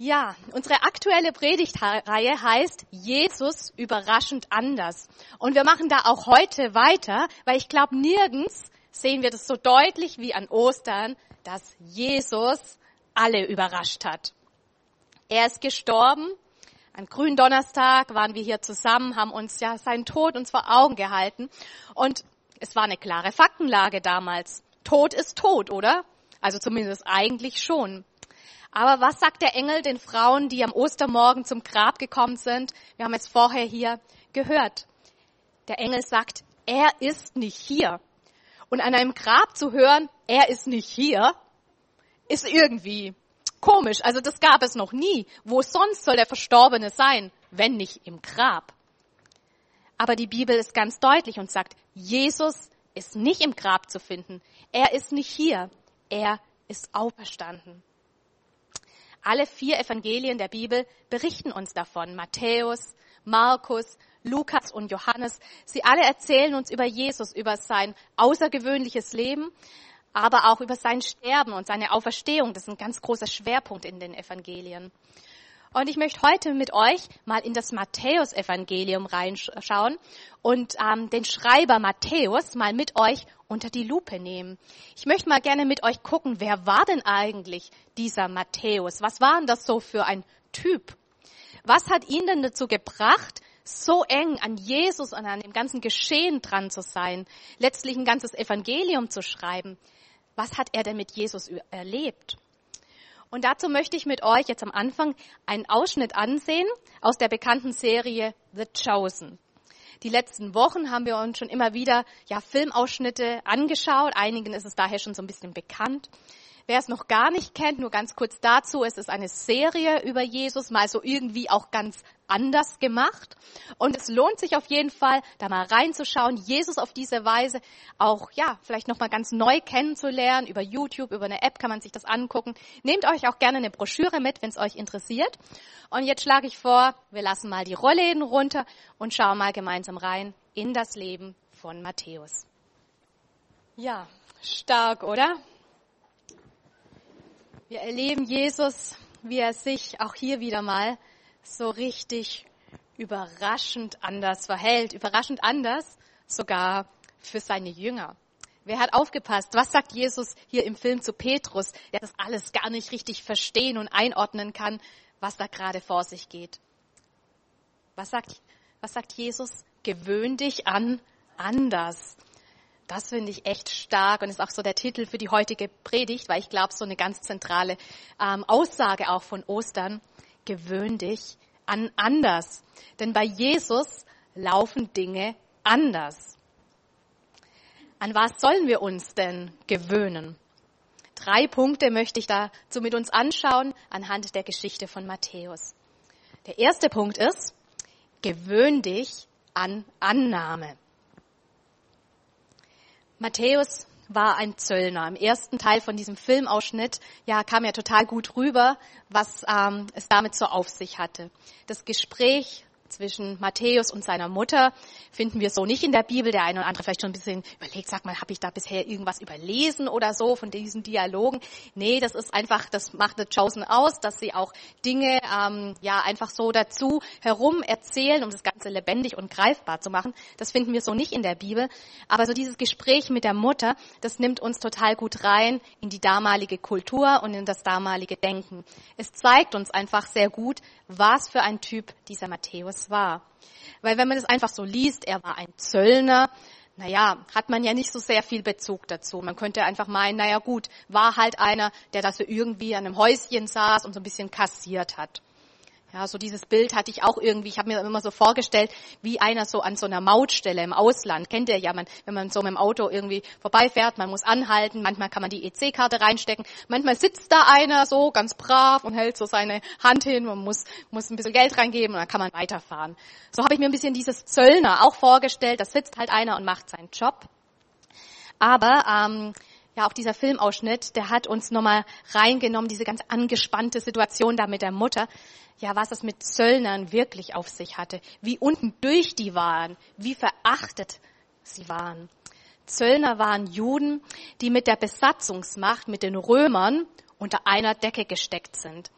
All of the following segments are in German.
Ja, unsere aktuelle Predigtreihe heißt Jesus überraschend anders. Und wir machen da auch heute weiter, weil ich glaube, nirgends sehen wir das so deutlich wie an Ostern, dass Jesus alle überrascht hat. Er ist gestorben. An Gründonnerstag waren wir hier zusammen, haben uns ja seinen Tod uns vor Augen gehalten. Und es war eine klare Faktenlage damals. Tod ist tot, oder? Also zumindest eigentlich schon. Aber was sagt der Engel den Frauen, die am Ostermorgen zum Grab gekommen sind? Wir haben es vorher hier gehört. Der Engel sagt, er ist nicht hier. Und an einem Grab zu hören, er ist nicht hier, ist irgendwie komisch. Also das gab es noch nie. Wo sonst soll der Verstorbene sein, wenn nicht im Grab? Aber die Bibel ist ganz deutlich und sagt, Jesus ist nicht im Grab zu finden. Er ist nicht hier. Er ist auferstanden. Alle vier Evangelien der Bibel berichten uns davon. Matthäus, Markus, Lukas und Johannes. Sie alle erzählen uns über Jesus, über sein außergewöhnliches Leben, aber auch über sein Sterben und seine Auferstehung. Das ist ein ganz großer Schwerpunkt in den Evangelien. Und ich möchte heute mit euch mal in das Matthäus-Evangelium reinschauen und ähm, den Schreiber Matthäus mal mit euch unter die Lupe nehmen. Ich möchte mal gerne mit euch gucken, wer war denn eigentlich dieser Matthäus? Was war denn das so für ein Typ? Was hat ihn denn dazu gebracht, so eng an Jesus und an dem ganzen Geschehen dran zu sein, letztlich ein ganzes Evangelium zu schreiben? Was hat er denn mit Jesus erlebt? Und dazu möchte ich mit euch jetzt am Anfang einen Ausschnitt ansehen aus der bekannten Serie The Chosen. Die letzten Wochen haben wir uns schon immer wieder ja, Filmausschnitte angeschaut. Einigen ist es daher schon so ein bisschen bekannt. Wer es noch gar nicht kennt, nur ganz kurz dazu, es ist eine Serie über Jesus, mal so irgendwie auch ganz anders gemacht. Und es lohnt sich auf jeden Fall, da mal reinzuschauen, Jesus auf diese Weise auch, ja, vielleicht nochmal ganz neu kennenzulernen. Über YouTube, über eine App kann man sich das angucken. Nehmt euch auch gerne eine Broschüre mit, wenn es euch interessiert. Und jetzt schlage ich vor, wir lassen mal die Rollläden runter und schauen mal gemeinsam rein in das Leben von Matthäus. Ja, stark, oder? Wir erleben Jesus, wie er sich auch hier wieder mal so richtig überraschend anders verhält, überraschend anders sogar für seine Jünger. Wer hat aufgepasst? Was sagt Jesus hier im Film zu Petrus, der das alles gar nicht richtig verstehen und einordnen kann, was da gerade vor sich geht? Was sagt, was sagt Jesus? Gewöhn dich an anders. Das finde ich echt stark und ist auch so der Titel für die heutige Predigt, weil ich glaube, so eine ganz zentrale ähm, Aussage auch von Ostern. Gewöhn dich an anders. Denn bei Jesus laufen Dinge anders. An was sollen wir uns denn gewöhnen? Drei Punkte möchte ich dazu mit uns anschauen anhand der Geschichte von Matthäus. Der erste Punkt ist, gewöhn dich an Annahme. Matthäus war ein Zöllner. Im ersten Teil von diesem Filmausschnitt ja, kam ja total gut rüber, was ähm, es damit so auf sich hatte. Das Gespräch zwischen Matthäus und seiner Mutter finden wir so nicht in der Bibel. Der eine oder andere vielleicht schon ein bisschen überlegt, sag mal, habe ich da bisher irgendwas überlesen oder so von diesen Dialogen? Nee, das ist einfach, das macht The Chosen aus, dass sie auch Dinge ähm, ja einfach so dazu herum erzählen, um das Ganze lebendig und greifbar zu machen. Das finden wir so nicht in der Bibel. Aber so dieses Gespräch mit der Mutter, das nimmt uns total gut rein in die damalige Kultur und in das damalige Denken. Es zeigt uns einfach sehr gut, was für ein Typ dieser Matthäus war. Weil wenn man es einfach so liest, er war ein Zöllner, naja, hat man ja nicht so sehr viel Bezug dazu. Man könnte einfach meinen, naja gut, war halt einer, der da so irgendwie an einem Häuschen saß und so ein bisschen kassiert hat. Ja, so dieses Bild hatte ich auch irgendwie, ich habe mir immer so vorgestellt, wie einer so an so einer Mautstelle im Ausland, kennt ihr ja, man, wenn man so mit dem Auto irgendwie vorbeifährt, man muss anhalten, manchmal kann man die EC-Karte reinstecken, manchmal sitzt da einer so ganz brav und hält so seine Hand hin, man muss, muss ein bisschen Geld reingeben und dann kann man weiterfahren. So habe ich mir ein bisschen dieses Zöllner auch vorgestellt, da sitzt halt einer und macht seinen Job. Aber ähm, ja, auch dieser Filmausschnitt, der hat uns nochmal reingenommen, diese ganz angespannte Situation da mit der Mutter. Ja, was es mit Zöllnern wirklich auf sich hatte, wie unten durch die waren, wie verachtet sie waren. Zöllner waren Juden, die mit der Besatzungsmacht, mit den Römern unter einer Decke gesteckt sind.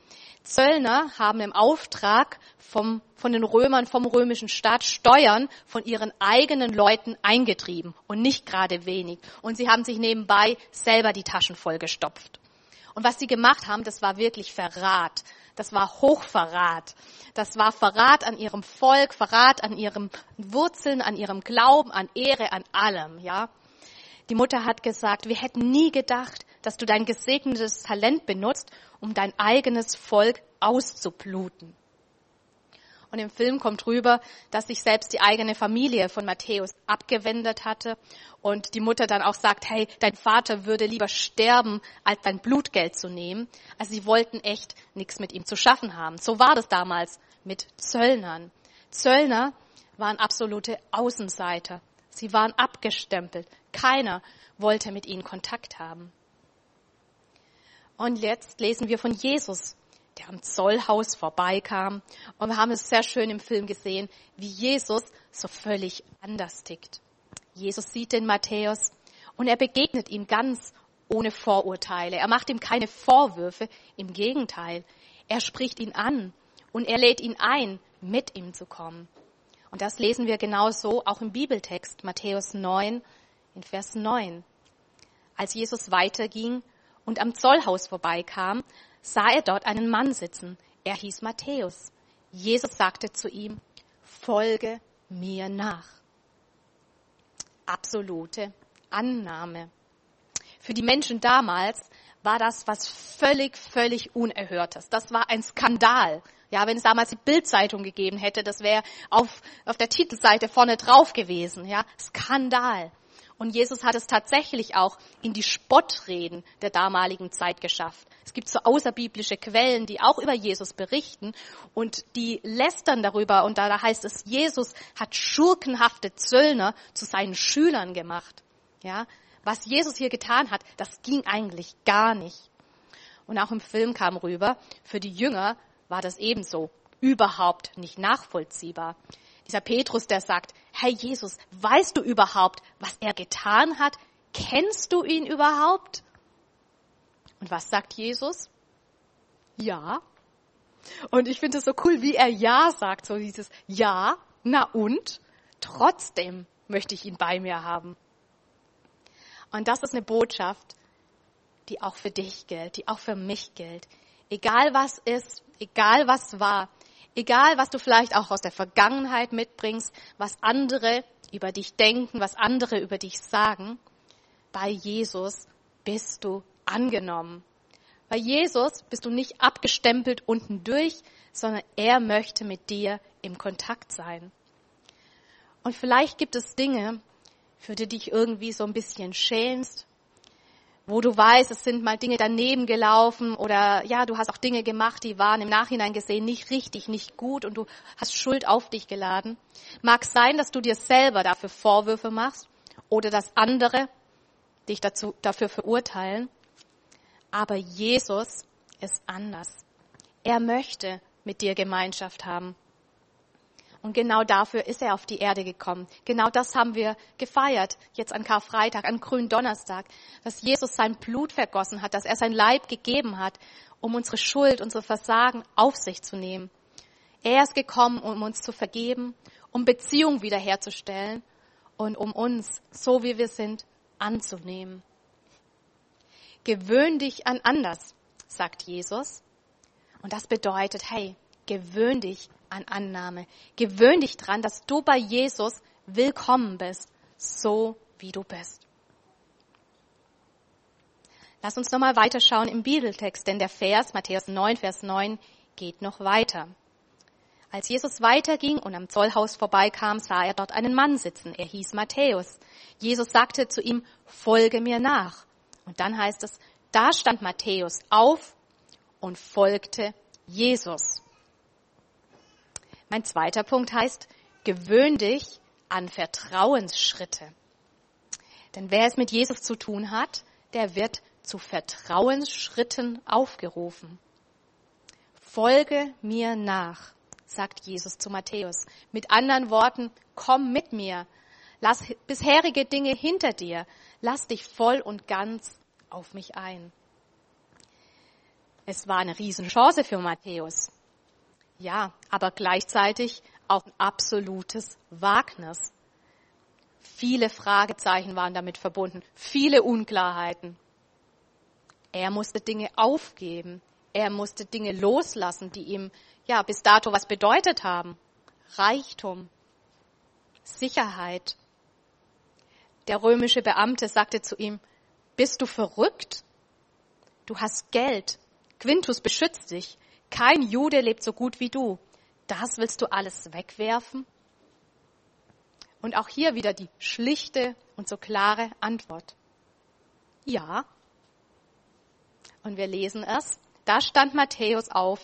Zöllner haben im Auftrag vom, von den Römern, vom römischen Staat Steuern von ihren eigenen Leuten eingetrieben und nicht gerade wenig. Und sie haben sich nebenbei selber die Taschen vollgestopft. Und was sie gemacht haben, das war wirklich Verrat. Das war Hochverrat. Das war Verrat an ihrem Volk, Verrat an ihren Wurzeln, an ihrem Glauben, an Ehre, an allem, ja. Die Mutter hat gesagt, wir hätten nie gedacht, dass du dein gesegnetes Talent benutzt, um dein eigenes Volk auszubluten. Und im Film kommt rüber, dass sich selbst die eigene Familie von Matthäus abgewendet hatte und die Mutter dann auch sagt, hey, dein Vater würde lieber sterben, als dein Blutgeld zu nehmen. Also sie wollten echt nichts mit ihm zu schaffen haben. So war das damals mit Zöllnern. Zöllner waren absolute Außenseiter. Sie waren abgestempelt. Keiner wollte mit ihnen Kontakt haben. Und jetzt lesen wir von Jesus, der am Zollhaus vorbeikam. Und wir haben es sehr schön im Film gesehen, wie Jesus so völlig anders tickt. Jesus sieht den Matthäus und er begegnet ihm ganz ohne Vorurteile. Er macht ihm keine Vorwürfe, im Gegenteil. Er spricht ihn an und er lädt ihn ein, mit ihm zu kommen. Und das lesen wir genauso auch im Bibeltext, Matthäus 9, in Vers 9. Als Jesus weiterging und am Zollhaus vorbeikam, sah er dort einen Mann sitzen. Er hieß Matthäus. Jesus sagte zu ihm, folge mir nach. Absolute Annahme. Für die Menschen damals war das was völlig, völlig Unerhörtes. Das war ein Skandal. Ja, wenn es damals die Bildzeitung gegeben hätte, das wäre auf, auf der Titelseite vorne drauf gewesen. Ja, Skandal. Und Jesus hat es tatsächlich auch in die Spottreden der damaligen Zeit geschafft. Es gibt so außerbiblische Quellen, die auch über Jesus berichten und die lästern darüber. Und da heißt es, Jesus hat schurkenhafte Zöllner zu seinen Schülern gemacht. Ja, was Jesus hier getan hat, das ging eigentlich gar nicht. Und auch im Film kam rüber, für die Jünger war das ebenso überhaupt nicht nachvollziehbar. Dieser Petrus, der sagt, Herr Jesus, weißt du überhaupt, was er getan hat? Kennst du ihn überhaupt? Und was sagt Jesus? Ja. Und ich finde es so cool, wie er Ja sagt, so dieses Ja, na und? Trotzdem möchte ich ihn bei mir haben. Und das ist eine Botschaft, die auch für dich gilt, die auch für mich gilt. Egal was ist, egal was war, Egal, was du vielleicht auch aus der Vergangenheit mitbringst, was andere über dich denken, was andere über dich sagen, bei Jesus bist du angenommen. Bei Jesus bist du nicht abgestempelt unten durch, sondern er möchte mit dir im Kontakt sein. Und vielleicht gibt es Dinge, für die dich irgendwie so ein bisschen schämst, wo du weißt, es sind mal Dinge daneben gelaufen oder ja, du hast auch Dinge gemacht, die waren im Nachhinein gesehen nicht richtig, nicht gut und du hast Schuld auf dich geladen. Mag sein, dass du dir selber dafür Vorwürfe machst oder dass andere dich dazu, dafür verurteilen. Aber Jesus ist anders. Er möchte mit dir Gemeinschaft haben. Und genau dafür ist er auf die Erde gekommen. Genau das haben wir gefeiert, jetzt an Karfreitag, an Gründonnerstag, dass Jesus sein Blut vergossen hat, dass er sein Leib gegeben hat, um unsere Schuld, unsere Versagen auf sich zu nehmen. Er ist gekommen, um uns zu vergeben, um Beziehung wiederherzustellen und um uns, so wie wir sind, anzunehmen. Gewöhn dich an anders, sagt Jesus. Und das bedeutet, hey, gewöhn dich an Annahme. Gewöhn dich dran, dass du bei Jesus willkommen bist, so wie du bist. Lass uns nochmal weiterschauen im Bibeltext, denn der Vers, Matthäus 9, Vers 9, geht noch weiter. Als Jesus weiterging und am Zollhaus vorbeikam, sah er dort einen Mann sitzen. Er hieß Matthäus. Jesus sagte zu ihm, folge mir nach. Und dann heißt es, da stand Matthäus auf und folgte Jesus. Mein zweiter Punkt heißt, gewöhn dich an Vertrauensschritte. Denn wer es mit Jesus zu tun hat, der wird zu Vertrauensschritten aufgerufen. Folge mir nach, sagt Jesus zu Matthäus. Mit anderen Worten, komm mit mir. Lass bisherige Dinge hinter dir. Lass dich voll und ganz auf mich ein. Es war eine Riesenchance für Matthäus. Ja, aber gleichzeitig auch ein absolutes Wagnis. Viele Fragezeichen waren damit verbunden, viele Unklarheiten. Er musste Dinge aufgeben. Er musste Dinge loslassen, die ihm ja bis dato was bedeutet haben. Reichtum, Sicherheit. Der römische Beamte sagte zu ihm, bist du verrückt? Du hast Geld. Quintus beschützt dich. Kein Jude lebt so gut wie du. Das willst du alles wegwerfen? Und auch hier wieder die schlichte und so klare Antwort. Ja. Und wir lesen es. Da stand Matthäus auf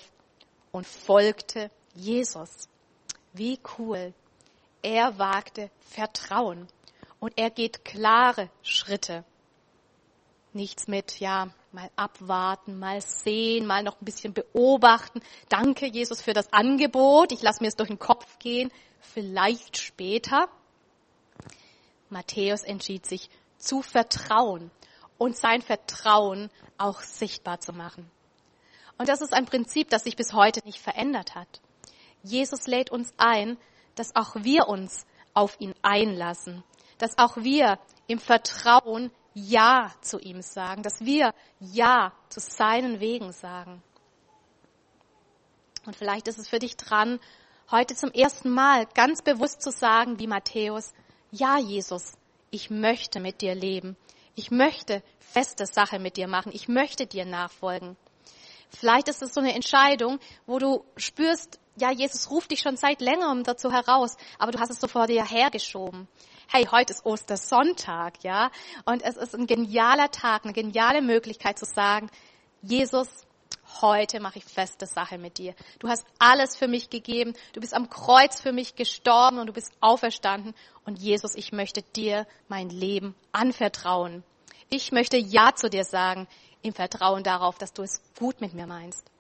und folgte Jesus. Wie cool. Er wagte Vertrauen und er geht klare Schritte. Nichts mit, ja, mal abwarten, mal sehen, mal noch ein bisschen beobachten. Danke, Jesus, für das Angebot. Ich lasse mir es durch den Kopf gehen. Vielleicht später. Matthäus entschied sich zu vertrauen und sein Vertrauen auch sichtbar zu machen. Und das ist ein Prinzip, das sich bis heute nicht verändert hat. Jesus lädt uns ein, dass auch wir uns auf ihn einlassen, dass auch wir im Vertrauen Ja zu ihm sagen, dass wir Ja zu seinen Wegen sagen. Und vielleicht ist es für dich dran, heute zum ersten Mal ganz bewusst zu sagen, wie Matthäus, ja, Jesus, ich möchte mit dir leben. Ich möchte feste Sache mit dir machen. Ich möchte dir nachfolgen. Vielleicht ist es so eine Entscheidung, wo du spürst, ja, Jesus ruft dich schon seit längerem dazu heraus, aber du hast es so vor dir hergeschoben. Hey, heute ist Ostersonntag, ja, und es ist ein genialer Tag, eine geniale Möglichkeit zu sagen, Jesus, heute mache ich feste Sache mit dir. Du hast alles für mich gegeben, du bist am Kreuz für mich gestorben und du bist auferstanden und Jesus, ich möchte dir mein Leben anvertrauen. Ich möchte Ja zu dir sagen im Vertrauen darauf, dass du es gut mit mir meinst.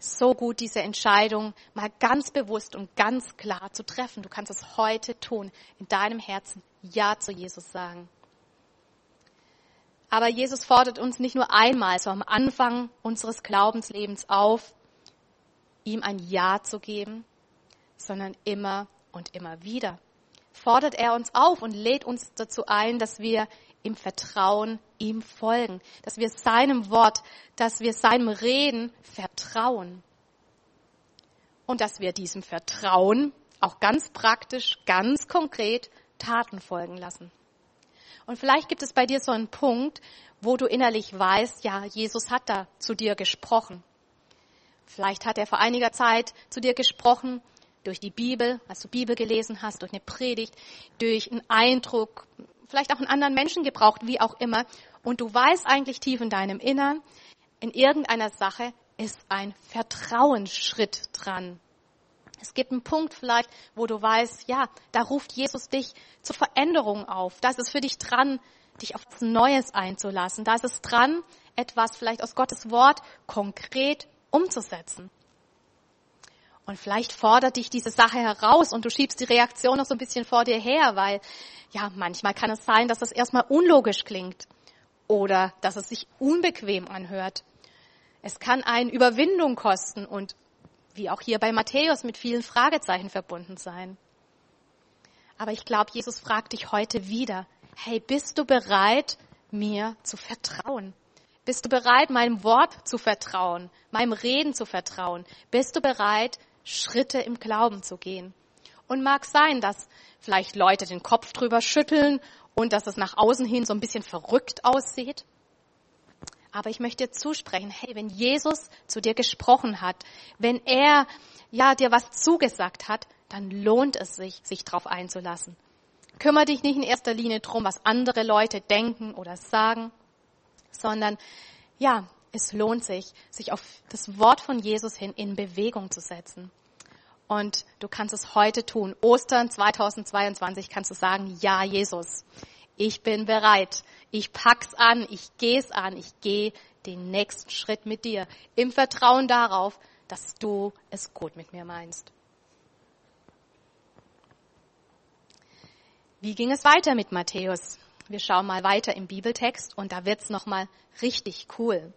So gut, diese Entscheidung mal ganz bewusst und ganz klar zu treffen. Du kannst es heute tun, in deinem Herzen Ja zu Jesus sagen. Aber Jesus fordert uns nicht nur einmal, so am Anfang unseres Glaubenslebens auf, ihm ein Ja zu geben, sondern immer und immer wieder. Fordert er uns auf und lädt uns dazu ein, dass wir im Vertrauen ihm folgen, dass wir seinem Wort, dass wir seinem Reden vertrauen und dass wir diesem Vertrauen auch ganz praktisch, ganz konkret Taten folgen lassen. Und vielleicht gibt es bei dir so einen Punkt, wo du innerlich weißt, ja, Jesus hat da zu dir gesprochen. Vielleicht hat er vor einiger Zeit zu dir gesprochen durch die Bibel, als du Bibel gelesen hast, durch eine Predigt, durch einen Eindruck, vielleicht auch einen anderen Menschen gebraucht, wie auch immer. Und du weißt eigentlich tief in deinem Innern, in irgendeiner Sache ist ein Vertrauensschritt dran. Es gibt einen Punkt vielleicht, wo du weißt, ja, da ruft Jesus dich zur Veränderung auf. Da ist es für dich dran, dich auf etwas Neues einzulassen. Da ist es dran, etwas vielleicht aus Gottes Wort konkret umzusetzen. Und vielleicht fordert dich diese Sache heraus und du schiebst die Reaktion noch so ein bisschen vor dir her, weil ja, manchmal kann es sein, dass das erstmal unlogisch klingt oder dass es sich unbequem anhört. Es kann einen Überwindung kosten und wie auch hier bei Matthäus mit vielen Fragezeichen verbunden sein. Aber ich glaube, Jesus fragt dich heute wieder, hey, bist du bereit, mir zu vertrauen? Bist du bereit, meinem Wort zu vertrauen, meinem Reden zu vertrauen? Bist du bereit, Schritte im Glauben zu gehen. Und mag sein, dass vielleicht Leute den Kopf drüber schütteln und dass es nach außen hin so ein bisschen verrückt aussieht. Aber ich möchte dir zusprechen, hey, wenn Jesus zu dir gesprochen hat, wenn er ja dir was zugesagt hat, dann lohnt es sich, sich darauf einzulassen. Kümmer dich nicht in erster Linie drum, was andere Leute denken oder sagen, sondern ja, es lohnt sich, sich auf das Wort von Jesus hin in Bewegung zu setzen. Und du kannst es heute tun. Ostern 2022 kannst du sagen, ja, Jesus, ich bin bereit. Ich pack's an, ich geh's an, ich gehe den nächsten Schritt mit dir. Im Vertrauen darauf, dass du es gut mit mir meinst. Wie ging es weiter mit Matthäus? Wir schauen mal weiter im Bibeltext und da wird's noch mal richtig cool.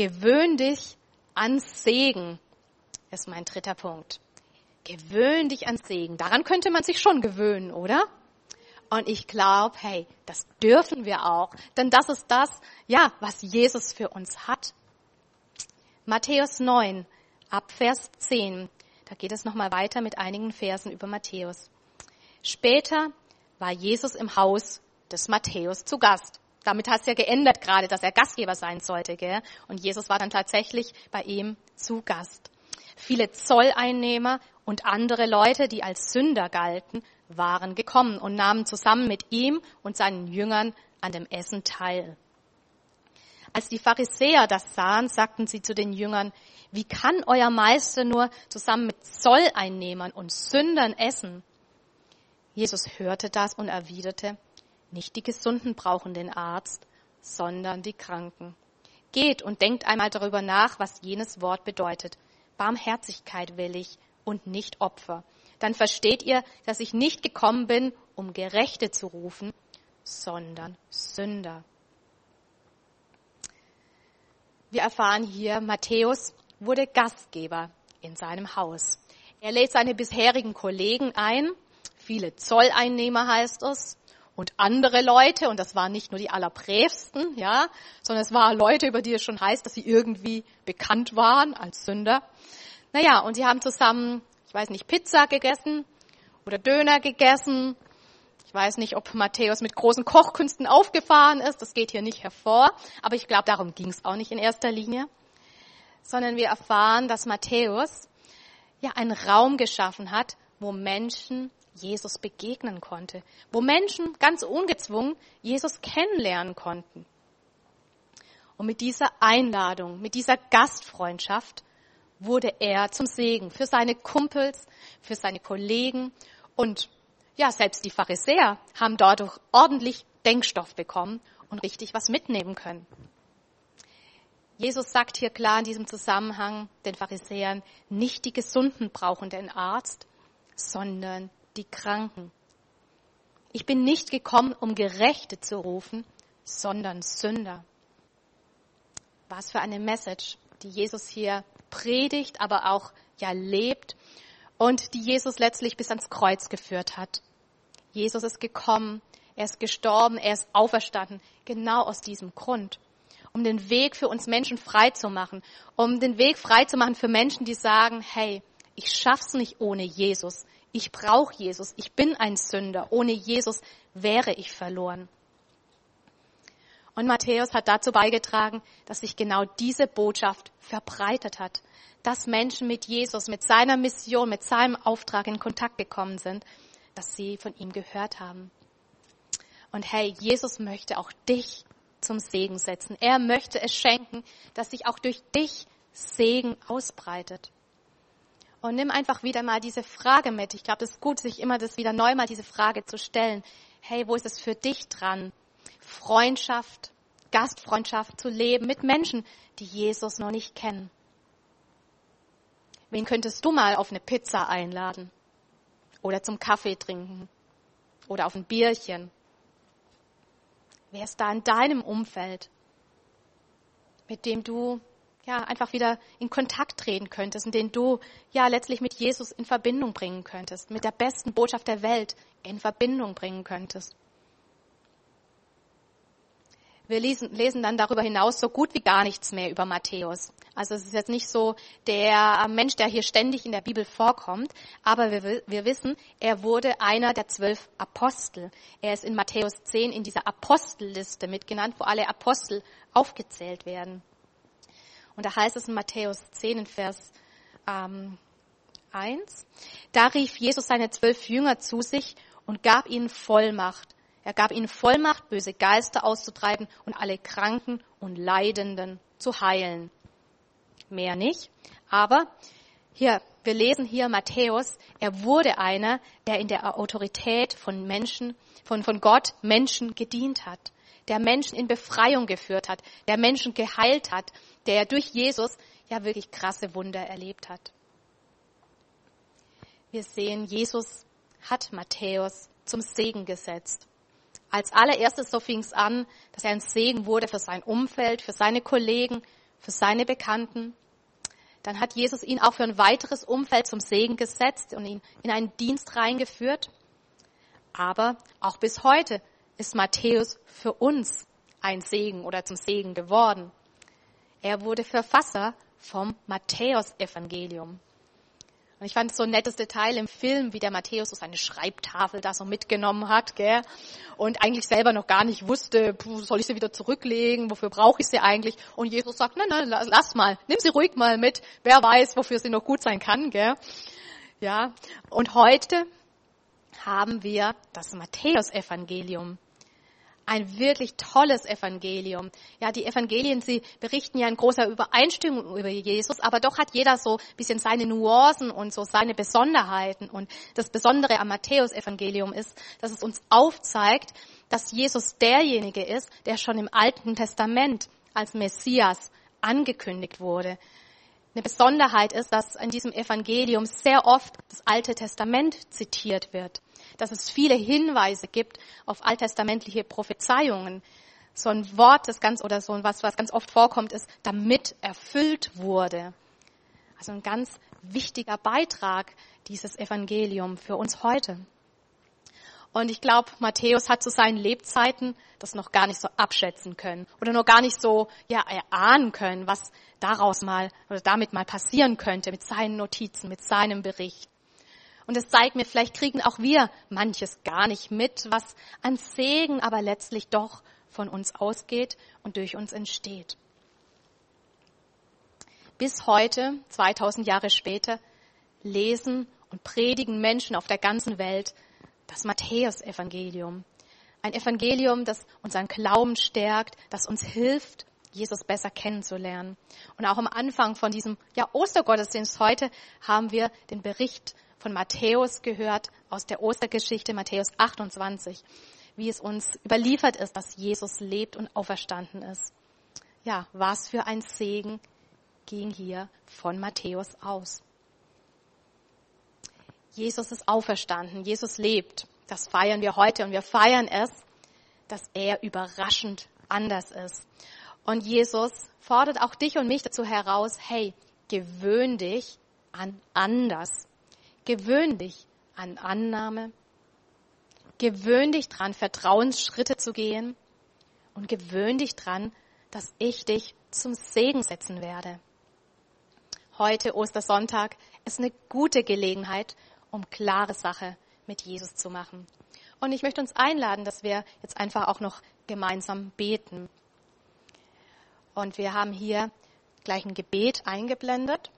Gewöhn dich an Segen. Ist mein dritter Punkt. Gewöhn dich an Segen. Daran könnte man sich schon gewöhnen, oder? Und ich glaube, hey, das dürfen wir auch. Denn das ist das, ja, was Jesus für uns hat. Matthäus 9, ab Vers 10. Da geht es nochmal weiter mit einigen Versen über Matthäus. Später war Jesus im Haus des Matthäus zu Gast. Damit hat es ja geändert gerade, dass er Gastgeber sein sollte. Gell? Und Jesus war dann tatsächlich bei ihm zu Gast. Viele Zolleinnehmer und andere Leute, die als Sünder galten, waren gekommen und nahmen zusammen mit ihm und seinen Jüngern an dem Essen teil. Als die Pharisäer das sahen, sagten sie zu den Jüngern, wie kann euer Meister nur zusammen mit Zolleinnehmern und Sündern essen? Jesus hörte das und erwiderte, nicht die Gesunden brauchen den Arzt, sondern die Kranken. Geht und denkt einmal darüber nach, was jenes Wort bedeutet. Barmherzigkeit will ich und nicht Opfer. Dann versteht ihr, dass ich nicht gekommen bin, um Gerechte zu rufen, sondern Sünder. Wir erfahren hier, Matthäus wurde Gastgeber in seinem Haus. Er lädt seine bisherigen Kollegen ein, viele Zolleinnehmer heißt es, und andere Leute, und das waren nicht nur die Allerbrävsten, ja, sondern es waren Leute, über die es schon heißt, dass sie irgendwie bekannt waren als Sünder. Naja, und sie haben zusammen, ich weiß nicht, Pizza gegessen oder Döner gegessen. Ich weiß nicht, ob Matthäus mit großen Kochkünsten aufgefahren ist, das geht hier nicht hervor, aber ich glaube, darum ging es auch nicht in erster Linie, sondern wir erfahren, dass Matthäus ja einen Raum geschaffen hat, wo Menschen Jesus begegnen konnte, wo Menschen ganz ungezwungen Jesus kennenlernen konnten. Und mit dieser Einladung, mit dieser Gastfreundschaft wurde er zum Segen für seine Kumpels, für seine Kollegen und ja, selbst die Pharisäer haben dadurch ordentlich Denkstoff bekommen und richtig was mitnehmen können. Jesus sagt hier klar in diesem Zusammenhang den Pharisäern, nicht die Gesunden brauchen den Arzt, sondern die Kranken. Ich bin nicht gekommen, um Gerechte zu rufen, sondern Sünder. Was für eine Message, die Jesus hier predigt, aber auch ja lebt und die Jesus letztlich bis ans Kreuz geführt hat. Jesus ist gekommen, er ist gestorben, er ist auferstanden, genau aus diesem Grund, um den Weg für uns Menschen frei zu machen, um den Weg frei zu machen für Menschen, die sagen, hey, ich schaff's nicht ohne Jesus. Ich brauche Jesus. Ich bin ein Sünder. Ohne Jesus wäre ich verloren. Und Matthäus hat dazu beigetragen, dass sich genau diese Botschaft verbreitet hat, dass Menschen mit Jesus, mit seiner Mission, mit seinem Auftrag in Kontakt gekommen sind, dass sie von ihm gehört haben. Und hey, Jesus möchte auch dich zum Segen setzen. Er möchte es schenken, dass sich auch durch dich Segen ausbreitet. Und nimm einfach wieder mal diese Frage mit. Ich glaube, es ist gut, sich immer das wieder neu mal diese Frage zu stellen. Hey, wo ist es für dich dran? Freundschaft, Gastfreundschaft zu leben mit Menschen, die Jesus noch nicht kennen. Wen könntest du mal auf eine Pizza einladen? Oder zum Kaffee trinken? Oder auf ein Bierchen? Wer ist da in deinem Umfeld, mit dem du ja, einfach wieder in Kontakt treten könntest und den du ja letztlich mit Jesus in Verbindung bringen könntest, mit der besten Botschaft der Welt in Verbindung bringen könntest. Wir lesen, lesen dann darüber hinaus so gut wie gar nichts mehr über Matthäus. Also es ist jetzt nicht so der Mensch, der hier ständig in der Bibel vorkommt, aber wir, wir wissen, er wurde einer der zwölf Apostel. Er ist in Matthäus 10 in dieser Apostelliste mitgenannt, wo alle Apostel aufgezählt werden. Und da heißt es in Matthäus 10 in Vers ähm, 1, da rief Jesus seine zwölf Jünger zu sich und gab ihnen Vollmacht. Er gab ihnen Vollmacht, böse Geister auszutreiben und alle Kranken und Leidenden zu heilen. Mehr nicht. Aber hier, wir lesen hier Matthäus, er wurde einer, der in der Autorität von Menschen, von, von Gott Menschen gedient hat, der Menschen in Befreiung geführt hat, der Menschen geheilt hat, der durch Jesus ja wirklich krasse Wunder erlebt hat. Wir sehen, Jesus hat Matthäus zum Segen gesetzt. Als allererstes so fing es an, dass er ein Segen wurde für sein Umfeld, für seine Kollegen, für seine Bekannten. Dann hat Jesus ihn auch für ein weiteres Umfeld zum Segen gesetzt und ihn in einen Dienst reingeführt. Aber auch bis heute ist Matthäus für uns ein Segen oder zum Segen geworden. Er wurde Verfasser vom Matthäusevangelium. Und ich fand es so ein nettes Detail im Film, wie der Matthäus so seine Schreibtafel da so mitgenommen hat, gell? Und eigentlich selber noch gar nicht wusste, soll ich sie wieder zurücklegen, wofür brauche ich sie eigentlich? Und Jesus sagt, nein, nein, lass mal, nimm sie ruhig mal mit, wer weiß, wofür sie noch gut sein kann, gell? Ja. Und heute haben wir das Matthäusevangelium ein wirklich tolles Evangelium. Ja, die Evangelien, sie berichten ja in großer Übereinstimmung über Jesus, aber doch hat jeder so ein bisschen seine Nuancen und so seine Besonderheiten. Und das Besondere am Matthäus-Evangelium ist, dass es uns aufzeigt, dass Jesus derjenige ist, der schon im Alten Testament als Messias angekündigt wurde. Eine Besonderheit ist, dass in diesem Evangelium sehr oft das Alte Testament zitiert wird dass es viele Hinweise gibt auf alttestamentliche Prophezeiungen. So ein Wort, das ganz, oder so was, was ganz oft vorkommt, ist, damit erfüllt wurde. Also ein ganz wichtiger Beitrag dieses Evangelium für uns heute. Und ich glaube, Matthäus hat zu seinen Lebzeiten das noch gar nicht so abschätzen können oder noch gar nicht so ja, erahnen können, was daraus mal oder damit mal passieren könnte mit seinen Notizen, mit seinem Bericht. Und es zeigt mir, vielleicht kriegen auch wir manches gar nicht mit, was an Segen aber letztlich doch von uns ausgeht und durch uns entsteht. Bis heute, 2000 Jahre später, lesen und predigen Menschen auf der ganzen Welt das Matthäus-Evangelium. Ein Evangelium, das unseren Glauben stärkt, das uns hilft, Jesus besser kennenzulernen. Und auch am Anfang von diesem ja, Ostergottesdienst heute haben wir den Bericht von Matthäus gehört, aus der Ostergeschichte Matthäus 28, wie es uns überliefert ist, dass Jesus lebt und auferstanden ist. Ja, was für ein Segen ging hier von Matthäus aus. Jesus ist auferstanden, Jesus lebt. Das feiern wir heute und wir feiern es, dass er überraschend anders ist. Und Jesus fordert auch dich und mich dazu heraus, hey, gewöhn dich an anders. Gewöhn dich an Annahme. Gewöhn dich dran, Vertrauensschritte zu gehen. Und gewöhn dich dran, dass ich dich zum Segen setzen werde. Heute, Ostersonntag, ist eine gute Gelegenheit, um klare Sache mit Jesus zu machen. Und ich möchte uns einladen, dass wir jetzt einfach auch noch gemeinsam beten. Und wir haben hier gleich ein Gebet eingeblendet.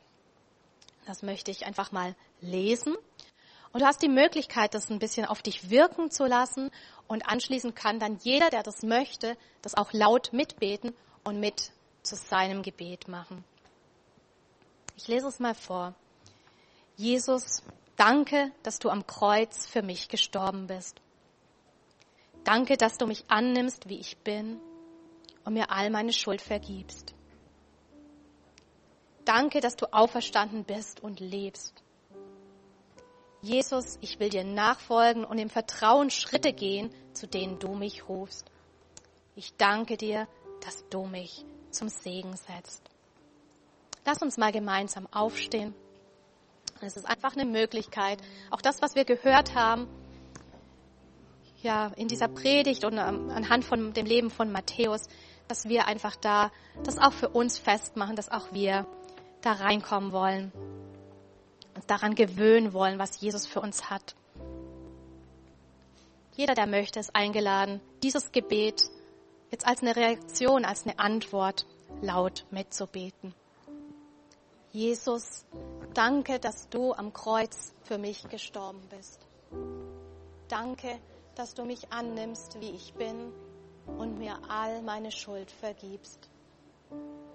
Das möchte ich einfach mal lesen. Und du hast die Möglichkeit, das ein bisschen auf dich wirken zu lassen. Und anschließend kann dann jeder, der das möchte, das auch laut mitbeten und mit zu seinem Gebet machen. Ich lese es mal vor. Jesus, danke, dass du am Kreuz für mich gestorben bist. Danke, dass du mich annimmst, wie ich bin und mir all meine Schuld vergibst. Danke, dass du auferstanden bist und lebst. Jesus, ich will dir nachfolgen und im Vertrauen Schritte gehen, zu denen du mich rufst. Ich danke dir, dass du mich zum Segen setzt. Lass uns mal gemeinsam aufstehen. Es ist einfach eine Möglichkeit, auch das, was wir gehört haben, ja, in dieser Predigt und ähm, anhand von dem Leben von Matthäus, dass wir einfach da das auch für uns festmachen, dass auch wir da reinkommen wollen uns daran gewöhnen wollen, was Jesus für uns hat. Jeder, der möchte, ist eingeladen, dieses Gebet jetzt als eine Reaktion, als eine Antwort laut mitzubeten. Jesus, danke, dass du am Kreuz für mich gestorben bist. Danke, dass du mich annimmst, wie ich bin und mir all meine Schuld vergibst.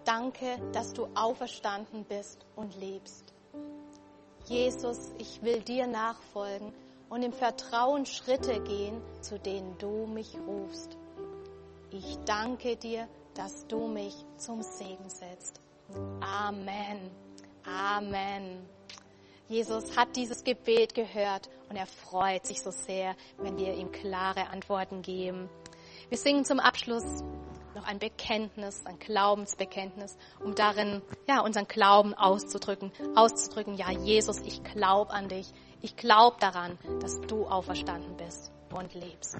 Danke, dass du auferstanden bist und lebst. Jesus, ich will dir nachfolgen und im Vertrauen Schritte gehen, zu denen du mich rufst. Ich danke dir, dass du mich zum Segen setzt. Amen. Amen. Jesus hat dieses Gebet gehört und er freut sich so sehr, wenn wir ihm klare Antworten geben. Wir singen zum Abschluss noch ein Bekenntnis, ein Glaubensbekenntnis, um darin, ja, unseren Glauben auszudrücken, auszudrücken, ja, Jesus, ich glaube an dich. Ich glaube daran, dass du auferstanden bist und lebst.